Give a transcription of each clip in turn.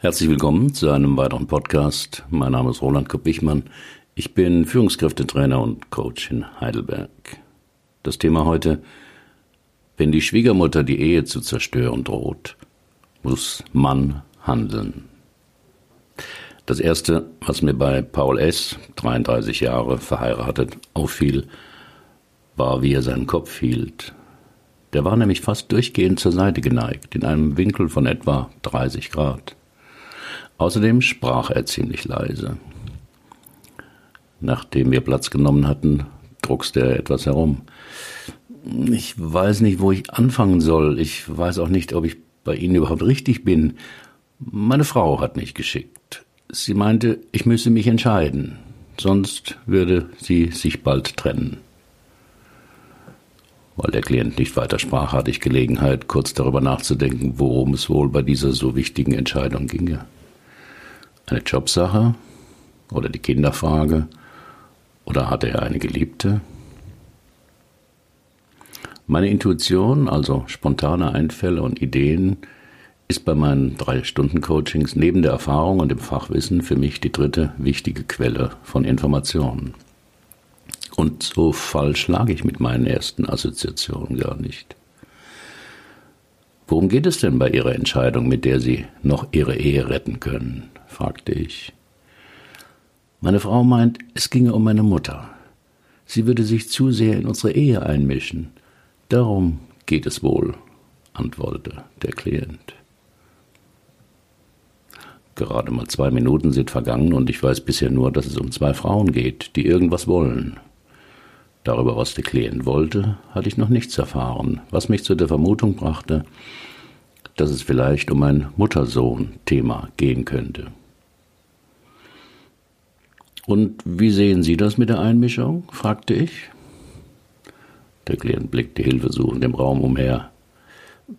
Herzlich willkommen zu einem weiteren Podcast. Mein Name ist Roland Kopp-Wichmann. Ich bin Führungskräftetrainer und Coach in Heidelberg. Das Thema heute, wenn die Schwiegermutter die Ehe zu zerstören droht, muss Mann handeln. Das erste, was mir bei Paul S., 33 Jahre verheiratet, auffiel, war, wie er seinen Kopf hielt. Der war nämlich fast durchgehend zur Seite geneigt, in einem Winkel von etwa 30 Grad. Außerdem sprach er ziemlich leise. Nachdem wir Platz genommen hatten, druckste er etwas herum. Ich weiß nicht, wo ich anfangen soll. Ich weiß auch nicht, ob ich bei Ihnen überhaupt richtig bin. Meine Frau hat mich geschickt. Sie meinte, ich müsse mich entscheiden, sonst würde sie sich bald trennen. Weil der Klient nicht weiter sprach, hatte ich Gelegenheit, kurz darüber nachzudenken, worum es wohl bei dieser so wichtigen Entscheidung ginge eine Jobsache oder die Kinderfrage oder hatte er eine Geliebte? Meine Intuition, also spontane Einfälle und Ideen, ist bei meinen drei Stunden Coachings neben der Erfahrung und dem Fachwissen für mich die dritte wichtige Quelle von Informationen. Und so falsch lag ich mit meinen ersten Assoziationen gar nicht. Worum geht es denn bei Ihrer Entscheidung, mit der Sie noch Ihre Ehe retten können? fragte ich. Meine Frau meint, es ginge um meine Mutter. Sie würde sich zu sehr in unsere Ehe einmischen. Darum geht es wohl, antwortete der Klient. Gerade mal zwei Minuten sind vergangen und ich weiß bisher nur, dass es um zwei Frauen geht, die irgendwas wollen. Darüber, was der Klient wollte, hatte ich noch nichts erfahren, was mich zu der Vermutung brachte, dass es vielleicht um ein Mutter-Sohn-Thema gehen könnte. Und wie sehen Sie das mit der Einmischung? fragte ich. Der Klient blickte hilfesuchend im Raum umher.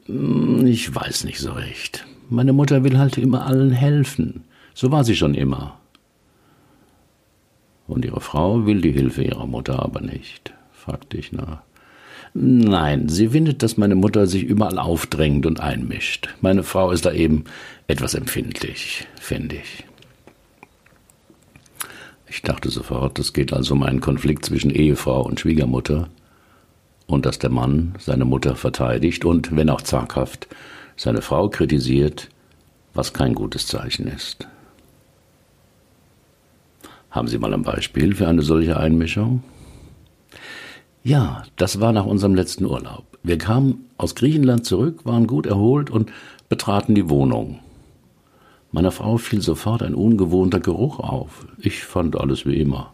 Hm, ich weiß nicht so recht. Meine Mutter will halt immer allen helfen. So war sie schon immer. Und Ihre Frau will die Hilfe Ihrer Mutter aber nicht, fragte ich nach. Nein, sie findet, dass meine Mutter sich überall aufdrängt und einmischt. Meine Frau ist da eben etwas empfindlich, finde ich. Ich dachte sofort, es geht also um einen Konflikt zwischen Ehefrau und Schwiegermutter und dass der Mann seine Mutter verteidigt und, wenn auch zaghaft, seine Frau kritisiert, was kein gutes Zeichen ist. Haben Sie mal ein Beispiel für eine solche Einmischung? Ja, das war nach unserem letzten Urlaub. Wir kamen aus Griechenland zurück, waren gut erholt und betraten die Wohnung. Meiner Frau fiel sofort ein ungewohnter Geruch auf. Ich fand alles wie immer.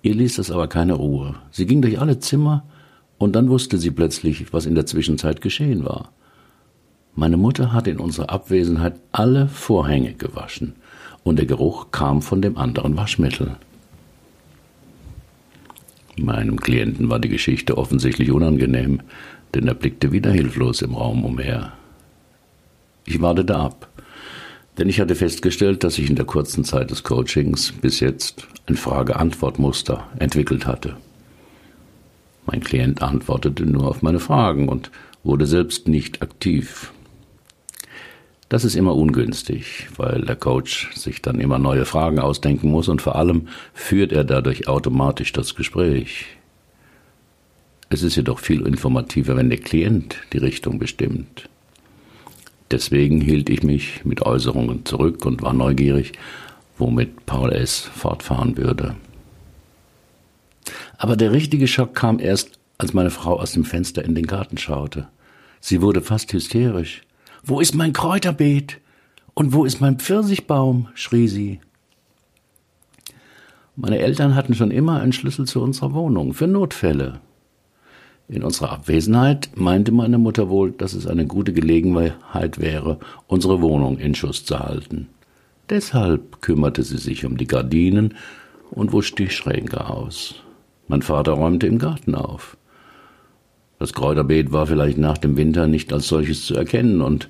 Ihr ließ es aber keine Ruhe. Sie ging durch alle Zimmer, und dann wusste sie plötzlich, was in der Zwischenzeit geschehen war. Meine Mutter hatte in unserer Abwesenheit alle Vorhänge gewaschen, und der Geruch kam von dem anderen Waschmittel. Meinem Klienten war die Geschichte offensichtlich unangenehm, denn er blickte wieder hilflos im Raum umher. Ich wartete ab denn ich hatte festgestellt, dass sich in der kurzen Zeit des Coachings bis jetzt ein Frage-Antwort-Muster entwickelt hatte. Mein Klient antwortete nur auf meine Fragen und wurde selbst nicht aktiv. Das ist immer ungünstig, weil der Coach sich dann immer neue Fragen ausdenken muss und vor allem führt er dadurch automatisch das Gespräch. Es ist jedoch viel informativer, wenn der Klient die Richtung bestimmt. Deswegen hielt ich mich mit Äußerungen zurück und war neugierig, womit Paul S. fortfahren würde. Aber der richtige Schock kam erst, als meine Frau aus dem Fenster in den Garten schaute. Sie wurde fast hysterisch. Wo ist mein Kräuterbeet? Und wo ist mein Pfirsichbaum? schrie sie. Meine Eltern hatten schon immer einen Schlüssel zu unserer Wohnung für Notfälle. In unserer Abwesenheit meinte meine Mutter wohl, dass es eine gute Gelegenheit wäre, unsere Wohnung in Schuss zu halten. Deshalb kümmerte sie sich um die Gardinen und wusch die Schränke aus. Mein Vater räumte im Garten auf. Das Kräuterbeet war vielleicht nach dem Winter nicht als solches zu erkennen und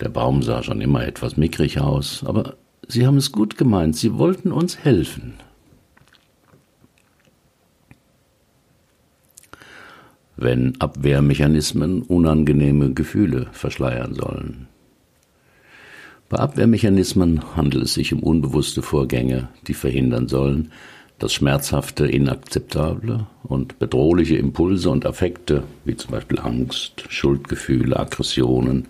der Baum sah schon immer etwas mickrig aus, aber sie haben es gut gemeint, sie wollten uns helfen. wenn Abwehrmechanismen unangenehme Gefühle verschleiern sollen. Bei Abwehrmechanismen handelt es sich um unbewusste Vorgänge, die verhindern sollen, dass schmerzhafte, inakzeptable und bedrohliche Impulse und Affekte, wie zum Beispiel Angst, Schuldgefühle, Aggressionen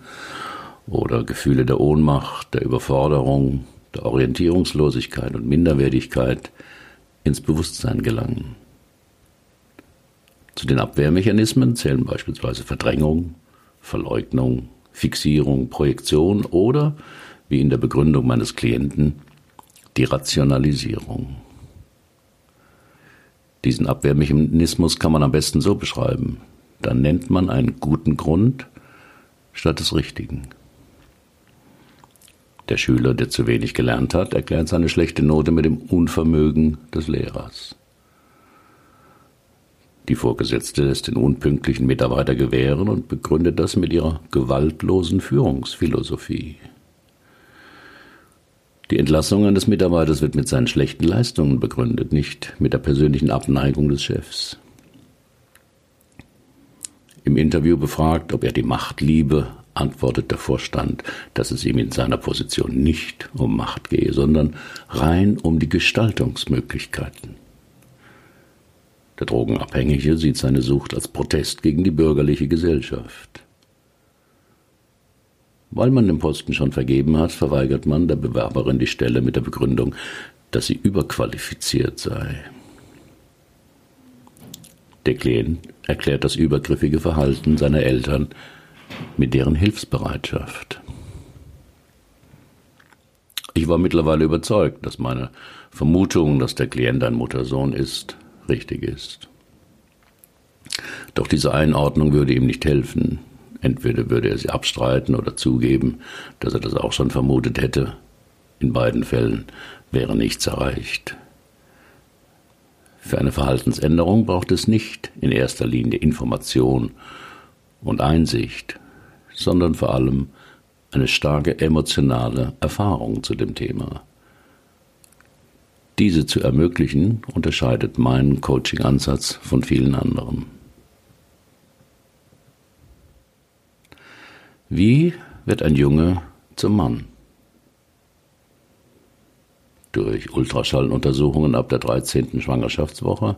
oder Gefühle der Ohnmacht, der Überforderung, der Orientierungslosigkeit und Minderwertigkeit ins Bewusstsein gelangen. Zu den Abwehrmechanismen zählen beispielsweise Verdrängung, Verleugnung, Fixierung, Projektion oder, wie in der Begründung meines Klienten, die Rationalisierung. Diesen Abwehrmechanismus kann man am besten so beschreiben. Dann nennt man einen guten Grund statt des richtigen. Der Schüler, der zu wenig gelernt hat, erklärt seine schlechte Note mit dem Unvermögen des Lehrers. Die Vorgesetzte lässt den unpünktlichen Mitarbeiter gewähren und begründet das mit ihrer gewaltlosen Führungsphilosophie. Die Entlassung eines Mitarbeiters wird mit seinen schlechten Leistungen begründet, nicht mit der persönlichen Abneigung des Chefs. Im Interview befragt, ob er die Macht liebe, antwortet der Vorstand, dass es ihm in seiner Position nicht um Macht gehe, sondern rein um die Gestaltungsmöglichkeiten. Der Drogenabhängige sieht seine Sucht als Protest gegen die bürgerliche Gesellschaft. Weil man den Posten schon vergeben hat, verweigert man der Bewerberin die Stelle mit der Begründung, dass sie überqualifiziert sei. Der Klient erklärt das übergriffige Verhalten seiner Eltern mit deren Hilfsbereitschaft. Ich war mittlerweile überzeugt, dass meine Vermutung, dass der Klient ein Muttersohn ist, richtig ist. Doch diese Einordnung würde ihm nicht helfen. Entweder würde er sie abstreiten oder zugeben, dass er das auch schon vermutet hätte. In beiden Fällen wäre nichts erreicht. Für eine Verhaltensänderung braucht es nicht in erster Linie Information und Einsicht, sondern vor allem eine starke emotionale Erfahrung zu dem Thema. Diese zu ermöglichen, unterscheidet meinen Coaching-Ansatz von vielen anderen. Wie wird ein Junge zum Mann? Durch Ultraschalluntersuchungen ab der 13. Schwangerschaftswoche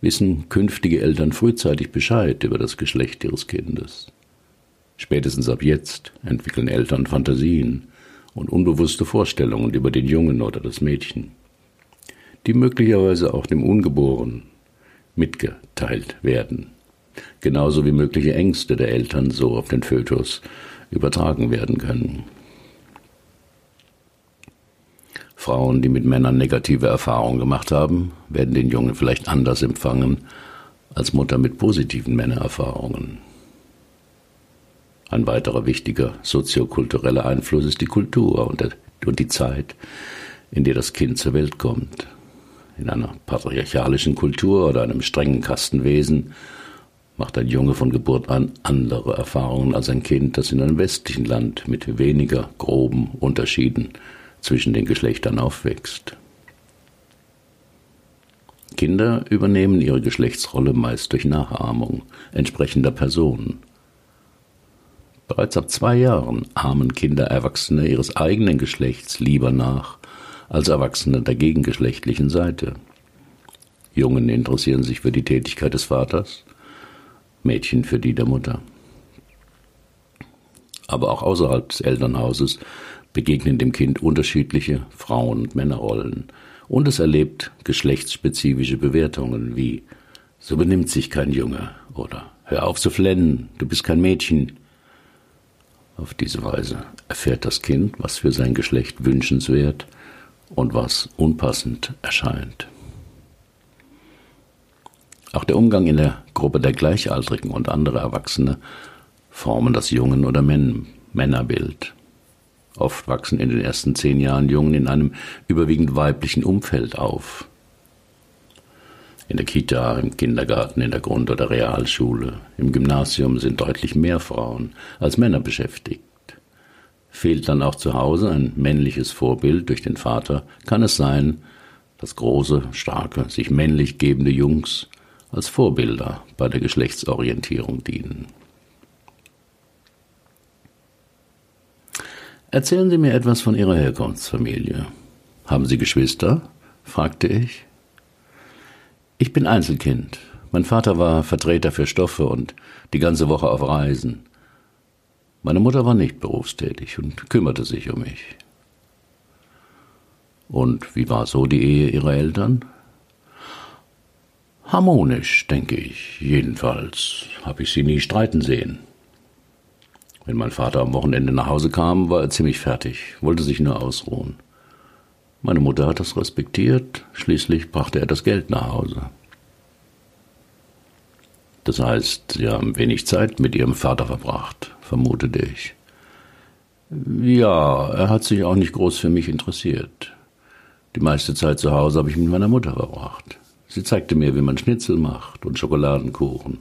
wissen künftige Eltern frühzeitig Bescheid über das Geschlecht ihres Kindes. Spätestens ab jetzt entwickeln Eltern Fantasien und unbewusste Vorstellungen über den Jungen oder das Mädchen die möglicherweise auch dem Ungeborenen mitgeteilt werden. Genauso wie mögliche Ängste der Eltern so auf den Fötus übertragen werden können. Frauen, die mit Männern negative Erfahrungen gemacht haben, werden den Jungen vielleicht anders empfangen als Mutter mit positiven Männererfahrungen. Ein weiterer wichtiger soziokultureller Einfluss ist die Kultur und, der, und die Zeit, in der das Kind zur Welt kommt in einer patriarchalischen Kultur oder einem strengen Kastenwesen macht ein Junge von Geburt an andere Erfahrungen als ein Kind, das in einem westlichen Land mit weniger groben Unterschieden zwischen den Geschlechtern aufwächst. Kinder übernehmen ihre Geschlechtsrolle meist durch Nachahmung entsprechender Personen. Bereits ab zwei Jahren ahmen Kinder Erwachsene ihres eigenen Geschlechts lieber nach als Erwachsene der gegengeschlechtlichen Seite. Jungen interessieren sich für die Tätigkeit des Vaters, Mädchen für die der Mutter. Aber auch außerhalb des Elternhauses begegnen dem Kind unterschiedliche Frauen- und Männerrollen und es erlebt geschlechtsspezifische Bewertungen wie so benimmt sich kein Junge oder hör auf zu flennen, du bist kein Mädchen. Auf diese Weise erfährt das Kind, was für sein Geschlecht wünschenswert und was unpassend erscheint. Auch der Umgang in der Gruppe der Gleichaltrigen und anderer Erwachsene formen das Jungen- oder Männerbild. Oft wachsen in den ersten zehn Jahren Jungen in einem überwiegend weiblichen Umfeld auf. In der Kita, im Kindergarten, in der Grund- oder Realschule, im Gymnasium sind deutlich mehr Frauen als Männer beschäftigt. Fehlt dann auch zu Hause ein männliches Vorbild durch den Vater, kann es sein, dass große, starke, sich männlich gebende Jungs als Vorbilder bei der Geschlechtsorientierung dienen. Erzählen Sie mir etwas von Ihrer Herkunftsfamilie. Haben Sie Geschwister? fragte ich. Ich bin Einzelkind. Mein Vater war Vertreter für Stoffe und die ganze Woche auf Reisen. Meine Mutter war nicht berufstätig und kümmerte sich um mich. Und wie war so die Ehe Ihrer Eltern? Harmonisch, denke ich. Jedenfalls habe ich sie nie streiten sehen. Wenn mein Vater am Wochenende nach Hause kam, war er ziemlich fertig, wollte sich nur ausruhen. Meine Mutter hat das respektiert, schließlich brachte er das Geld nach Hause. Das heißt, Sie haben wenig Zeit mit Ihrem Vater verbracht, vermutete ich. Ja, er hat sich auch nicht groß für mich interessiert. Die meiste Zeit zu Hause habe ich mit meiner Mutter verbracht. Sie zeigte mir, wie man Schnitzel macht und Schokoladenkuchen.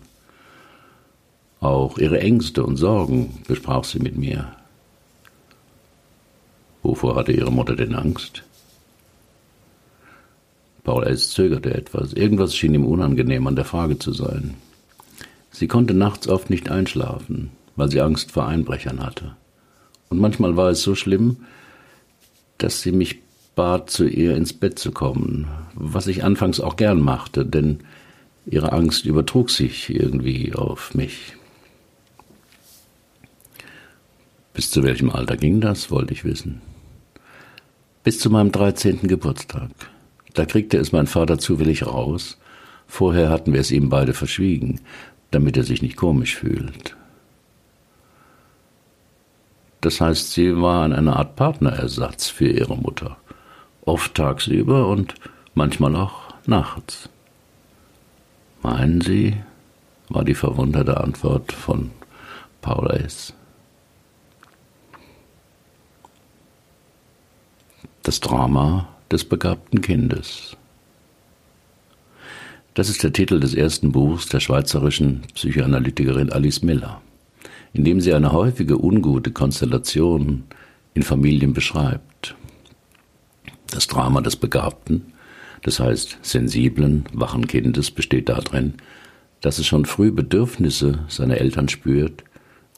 Auch ihre Ängste und Sorgen besprach sie mit mir. Wovor hatte ihre Mutter denn Angst? Paul S. zögerte etwas. Irgendwas schien ihm unangenehm an der Frage zu sein. Sie konnte nachts oft nicht einschlafen, weil sie Angst vor Einbrechern hatte. Und manchmal war es so schlimm, dass sie mich bat, zu ihr ins Bett zu kommen, was ich anfangs auch gern machte, denn ihre Angst übertrug sich irgendwie auf mich. Bis zu welchem Alter ging das, wollte ich wissen. Bis zu meinem dreizehnten Geburtstag. Da kriegte es mein Vater zufällig raus. Vorher hatten wir es ihm beide verschwiegen, damit er sich nicht komisch fühlt. Das heißt, sie war eine Art Partnerersatz für ihre Mutter. Oft tagsüber und manchmal auch nachts. Meinen Sie? war die verwunderte Antwort von Paul S. Das Drama des begabten Kindes. Das ist der Titel des ersten Buchs der schweizerischen Psychoanalytikerin Alice Miller, in dem sie eine häufige ungute Konstellation in Familien beschreibt. Das Drama des Begabten, das heißt sensiblen, wachen Kindes, besteht darin, dass es schon früh Bedürfnisse seiner Eltern spürt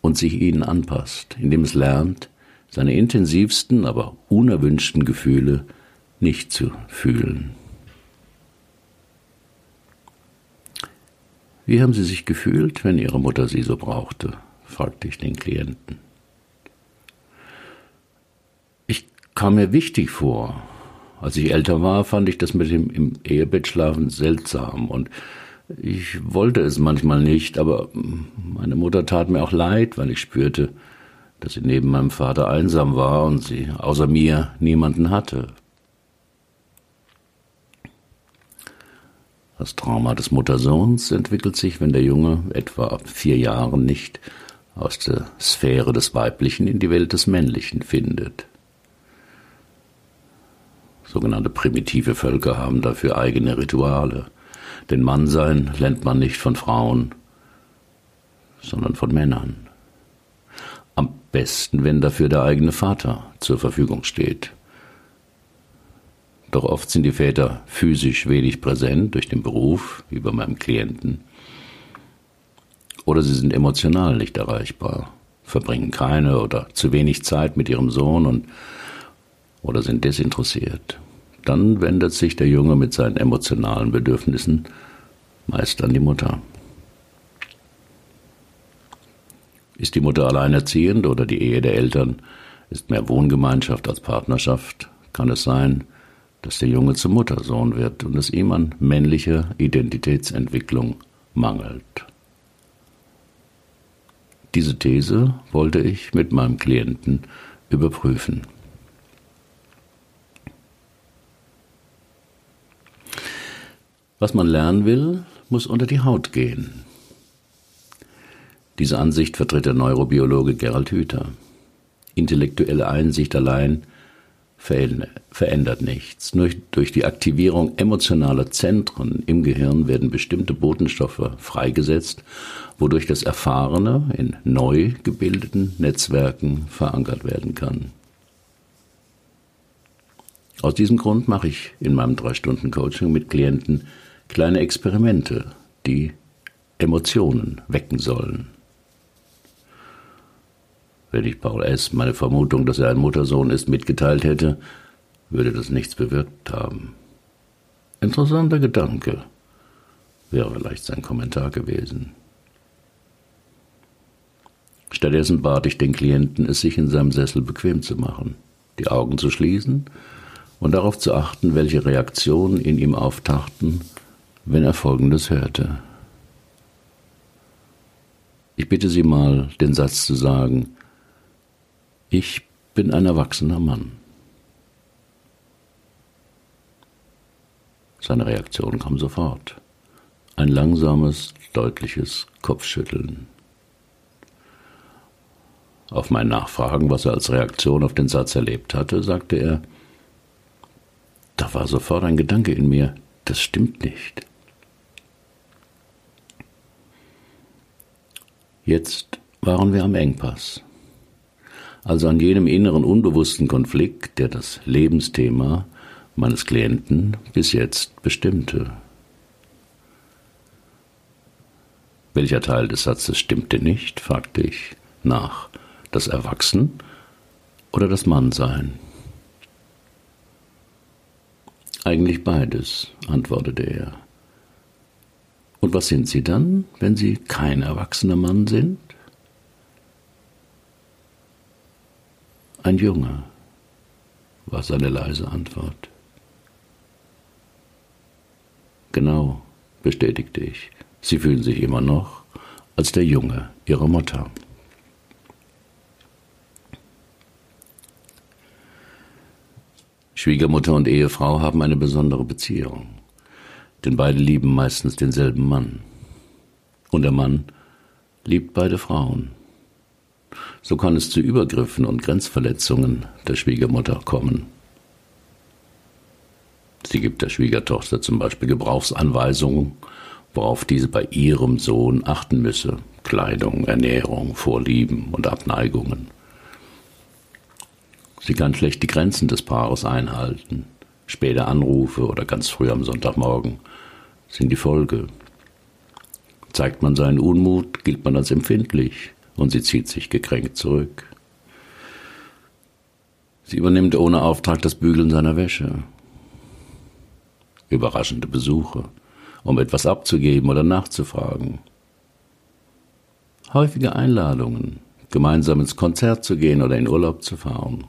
und sich ihnen anpasst, indem es lernt, seine intensivsten, aber unerwünschten Gefühle nicht zu fühlen. Wie haben Sie sich gefühlt, wenn Ihre Mutter Sie so brauchte? fragte ich den Klienten. Ich kam mir wichtig vor. Als ich älter war, fand ich das mit dem im Ehebett schlafen seltsam und ich wollte es manchmal nicht, aber meine Mutter tat mir auch leid, weil ich spürte, dass sie neben meinem Vater einsam war und sie außer mir niemanden hatte. Das Trauma des Muttersohns entwickelt sich, wenn der Junge etwa ab vier Jahren nicht aus der Sphäre des Weiblichen in die Welt des Männlichen findet. Sogenannte primitive Völker haben dafür eigene Rituale. Den Mannsein lernt man nicht von Frauen, sondern von Männern. Am besten, wenn dafür der eigene Vater zur Verfügung steht. Doch oft sind die Väter physisch wenig präsent durch den Beruf, wie bei meinem Klienten. Oder sie sind emotional nicht erreichbar, verbringen keine oder zu wenig Zeit mit ihrem Sohn und oder sind desinteressiert. Dann wendet sich der Junge mit seinen emotionalen Bedürfnissen meist an die Mutter. Ist die Mutter alleinerziehend oder die Ehe der Eltern ist mehr Wohngemeinschaft als Partnerschaft, kann es sein, dass der Junge zum Muttersohn wird und es ihm an männlicher Identitätsentwicklung mangelt. Diese These wollte ich mit meinem Klienten überprüfen. Was man lernen will, muss unter die Haut gehen. Diese Ansicht vertritt der Neurobiologe Gerald Hüther. Intellektuelle Einsicht allein verändert nichts. Nur durch die Aktivierung emotionaler Zentren im Gehirn werden bestimmte Botenstoffe freigesetzt, wodurch das Erfahrene in neu gebildeten Netzwerken verankert werden kann. Aus diesem Grund mache ich in meinem drei Stunden Coaching mit Klienten kleine Experimente, die Emotionen wecken sollen. Wenn ich Paul S. meine Vermutung, dass er ein Muttersohn ist, mitgeteilt hätte, würde das nichts bewirkt haben. Interessanter Gedanke, wäre vielleicht sein Kommentar gewesen. Stattdessen bat ich den Klienten, es sich in seinem Sessel bequem zu machen, die Augen zu schließen und darauf zu achten, welche Reaktionen in ihm auftauchten, wenn er Folgendes hörte. Ich bitte Sie mal, den Satz zu sagen, ich bin ein erwachsener Mann. Seine Reaktion kam sofort. Ein langsames, deutliches Kopfschütteln. Auf mein Nachfragen, was er als Reaktion auf den Satz erlebt hatte, sagte er, da war sofort ein Gedanke in mir, das stimmt nicht. Jetzt waren wir am Engpass, also an jenem inneren unbewussten Konflikt, der das Lebensthema meines Klienten bis jetzt bestimmte. Welcher Teil des Satzes stimmte nicht? fragte ich nach. Das Erwachsen oder das Mannsein? Eigentlich beides, antwortete er. Und was sind Sie dann, wenn Sie kein erwachsener Mann sind? Ein Junge, war seine leise Antwort. Genau, bestätigte ich. Sie fühlen sich immer noch als der Junge Ihrer Mutter. Schwiegermutter und Ehefrau haben eine besondere Beziehung, denn beide lieben meistens denselben Mann. Und der Mann liebt beide Frauen. So kann es zu Übergriffen und Grenzverletzungen der Schwiegermutter kommen. Sie gibt der Schwiegertochter zum Beispiel Gebrauchsanweisungen, worauf diese bei ihrem Sohn achten müsse. Kleidung, Ernährung, Vorlieben und Abneigungen. Sie kann schlecht die Grenzen des Paares einhalten. Späte Anrufe oder ganz früh am Sonntagmorgen sind die Folge. Zeigt man seinen Unmut, gilt man als empfindlich und sie zieht sich gekränkt zurück. Sie übernimmt ohne Auftrag das Bügeln seiner Wäsche. Überraschende Besuche, um etwas abzugeben oder nachzufragen. Häufige Einladungen, gemeinsam ins Konzert zu gehen oder in Urlaub zu fahren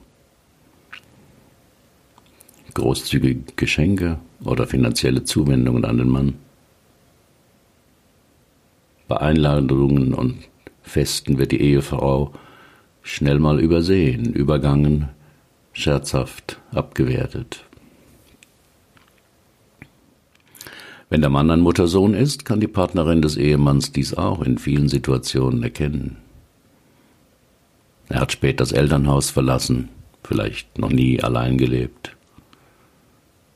großzügige Geschenke oder finanzielle Zuwendungen an den Mann. Bei Einladungen und Festen wird die Ehefrau schnell mal übersehen, übergangen, scherzhaft abgewertet. Wenn der Mann ein Muttersohn ist, kann die Partnerin des Ehemanns dies auch in vielen Situationen erkennen. Er hat spät das Elternhaus verlassen, vielleicht noch nie allein gelebt.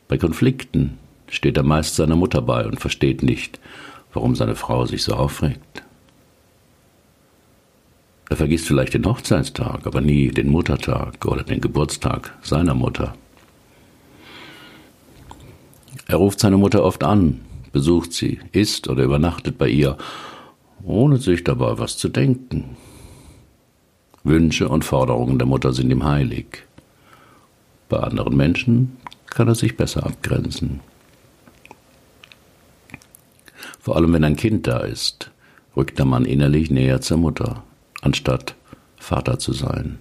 Bei Konflikten steht er meist seiner Mutter bei und versteht nicht, warum seine Frau sich so aufregt. Er vergisst vielleicht den Hochzeitstag, aber nie den Muttertag oder den Geburtstag seiner Mutter. Er ruft seine Mutter oft an, besucht sie, isst oder übernachtet bei ihr, ohne sich dabei was zu denken. Wünsche und Forderungen der Mutter sind ihm heilig. Bei anderen Menschen kann er sich besser abgrenzen. Vor allem wenn ein Kind da ist, rückt der Mann innerlich näher zur Mutter, anstatt Vater zu sein.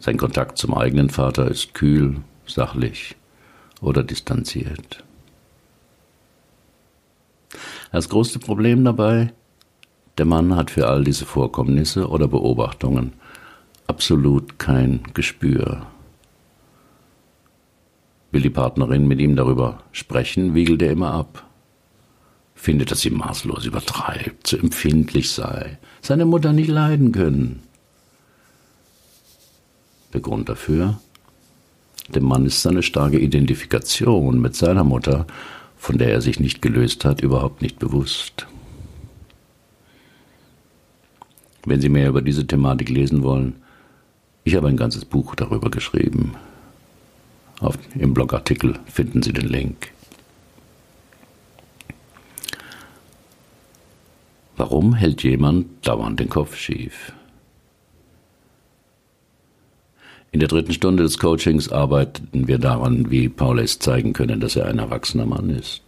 Sein Kontakt zum eigenen Vater ist kühl, sachlich oder distanziert. Das größte Problem dabei, der Mann hat für all diese Vorkommnisse oder Beobachtungen absolut kein Gespür. Will die Partnerin mit ihm darüber sprechen, wiegelt er immer ab. Findet, dass sie maßlos übertreibt, zu empfindlich sei, seine Mutter nicht leiden können. Der Grund dafür? Dem Mann ist seine starke Identifikation mit seiner Mutter, von der er sich nicht gelöst hat, überhaupt nicht bewusst. Wenn Sie mehr über diese Thematik lesen wollen, ich habe ein ganzes Buch darüber geschrieben. Auf, Im Blogartikel finden Sie den Link. Warum hält jemand dauernd den Kopf schief? In der dritten Stunde des Coachings arbeiteten wir daran, wie Paules zeigen können, dass er ein erwachsener Mann ist.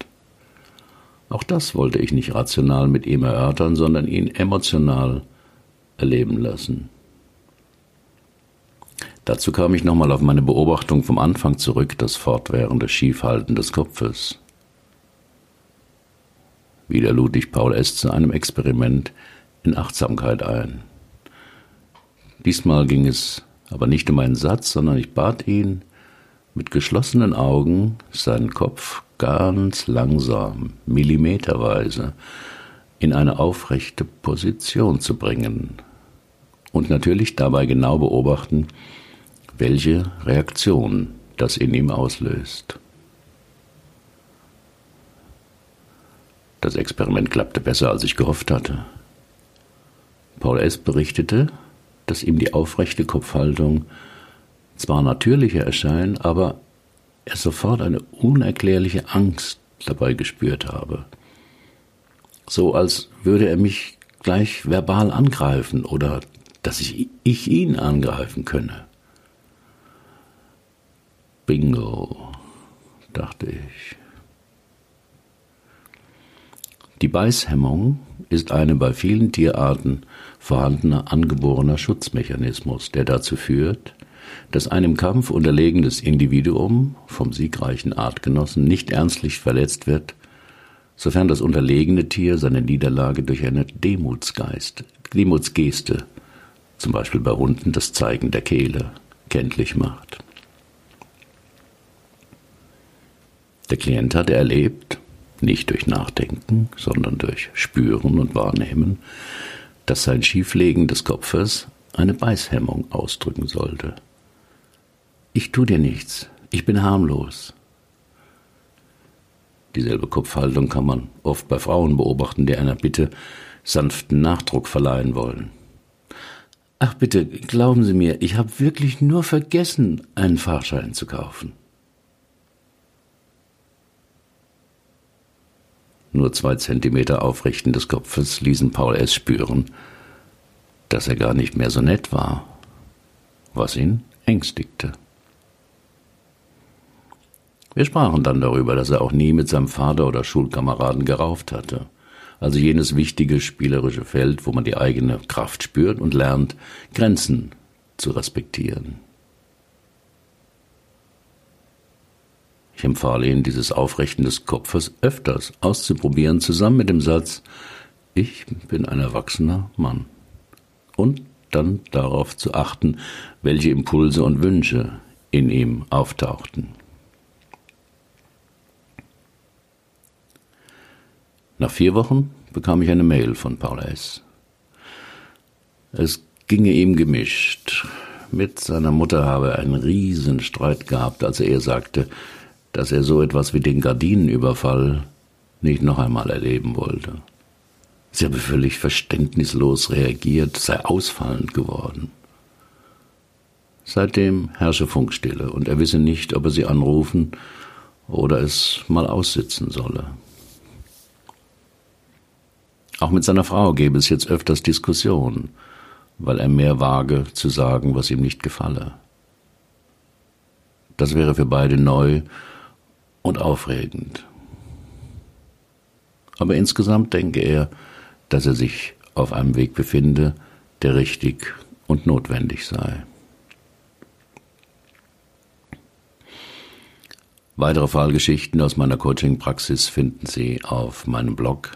Auch das wollte ich nicht rational mit ihm erörtern, sondern ihn emotional erleben lassen. Dazu kam ich nochmal auf meine Beobachtung vom Anfang zurück, das fortwährende Schiefhalten des Kopfes. Wieder lud ich Paul S. zu einem Experiment in Achtsamkeit ein. Diesmal ging es aber nicht um einen Satz, sondern ich bat ihn, mit geschlossenen Augen seinen Kopf ganz langsam, millimeterweise, in eine aufrechte Position zu bringen und natürlich dabei genau beobachten, welche Reaktion das in ihm auslöst. Das Experiment klappte besser, als ich gehofft hatte. Paul S. berichtete, dass ihm die aufrechte Kopfhaltung zwar natürlicher erscheint, aber er sofort eine unerklärliche Angst dabei gespürt habe. So als würde er mich gleich verbal angreifen oder dass ich, ich ihn angreifen könne. Bingo, dachte ich. Die Beißhemmung ist eine bei vielen Tierarten vorhandener angeborener Schutzmechanismus, der dazu führt, dass ein im Kampf unterlegenes Individuum vom siegreichen Artgenossen nicht ernstlich verletzt wird, sofern das unterlegene Tier seine Niederlage durch eine Demutsgeist, Demutsgeste, zum Beispiel bei Hunden das Zeigen der Kehle, kenntlich macht. Der Klient hatte erlebt, nicht durch Nachdenken, sondern durch Spüren und Wahrnehmen, dass sein Schieflegen des Kopfes eine Beißhemmung ausdrücken sollte. Ich tu dir nichts, ich bin harmlos. Dieselbe Kopfhaltung kann man oft bei Frauen beobachten, die einer Bitte sanften Nachdruck verleihen wollen. Ach bitte, glauben Sie mir, ich habe wirklich nur vergessen, einen Fahrschein zu kaufen. Nur zwei Zentimeter Aufrichten des Kopfes ließen Paul S. spüren, dass er gar nicht mehr so nett war, was ihn ängstigte. Wir sprachen dann darüber, dass er auch nie mit seinem Vater oder Schulkameraden gerauft hatte, also jenes wichtige spielerische Feld, wo man die eigene Kraft spürt und lernt, Grenzen zu respektieren. Ich empfahle Ihnen, dieses Aufrichten des Kopfes öfters auszuprobieren, zusammen mit dem Satz Ich bin ein erwachsener Mann. Und dann darauf zu achten, welche Impulse und Wünsche in ihm auftauchten. Nach vier Wochen bekam ich eine Mail von Paul S. Es ginge ihm gemischt. Mit seiner Mutter habe er einen riesen Streit gehabt, als er ihr sagte, dass er so etwas wie den Gardinenüberfall nicht noch einmal erleben wollte. Sie habe völlig verständnislos reagiert, sei ausfallend geworden. Seitdem herrsche Funkstille und er wisse nicht, ob er sie anrufen oder es mal aussitzen solle. Auch mit seiner Frau gäbe es jetzt öfters Diskussionen, weil er mehr wage zu sagen, was ihm nicht gefalle. Das wäre für beide neu und aufregend. Aber insgesamt denke er, dass er sich auf einem Weg befinde, der richtig und notwendig sei. Weitere Fallgeschichten aus meiner Coaching-Praxis finden Sie auf meinem Blog.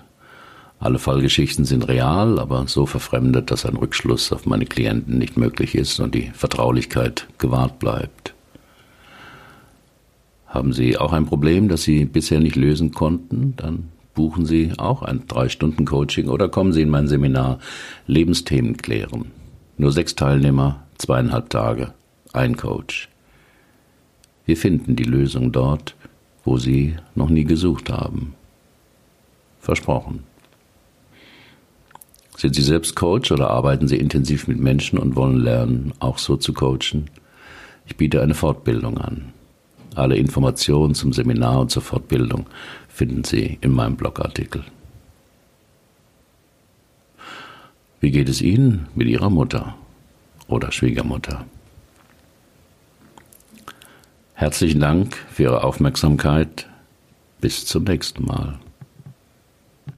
Alle Fallgeschichten sind real, aber so verfremdet, dass ein Rückschluss auf meine Klienten nicht möglich ist und die Vertraulichkeit gewahrt bleibt. Haben Sie auch ein Problem, das Sie bisher nicht lösen konnten? Dann buchen Sie auch ein drei Stunden Coaching oder kommen Sie in mein Seminar Lebensthemen klären. Nur sechs Teilnehmer, zweieinhalb Tage, ein Coach. Wir finden die Lösung dort, wo Sie noch nie gesucht haben. Versprochen. Sind Sie selbst Coach oder arbeiten Sie intensiv mit Menschen und wollen lernen, auch so zu coachen? Ich biete eine Fortbildung an. Alle Informationen zum Seminar und zur Fortbildung finden Sie in meinem Blogartikel. Wie geht es Ihnen mit Ihrer Mutter oder Schwiegermutter? Herzlichen Dank für Ihre Aufmerksamkeit. Bis zum nächsten Mal.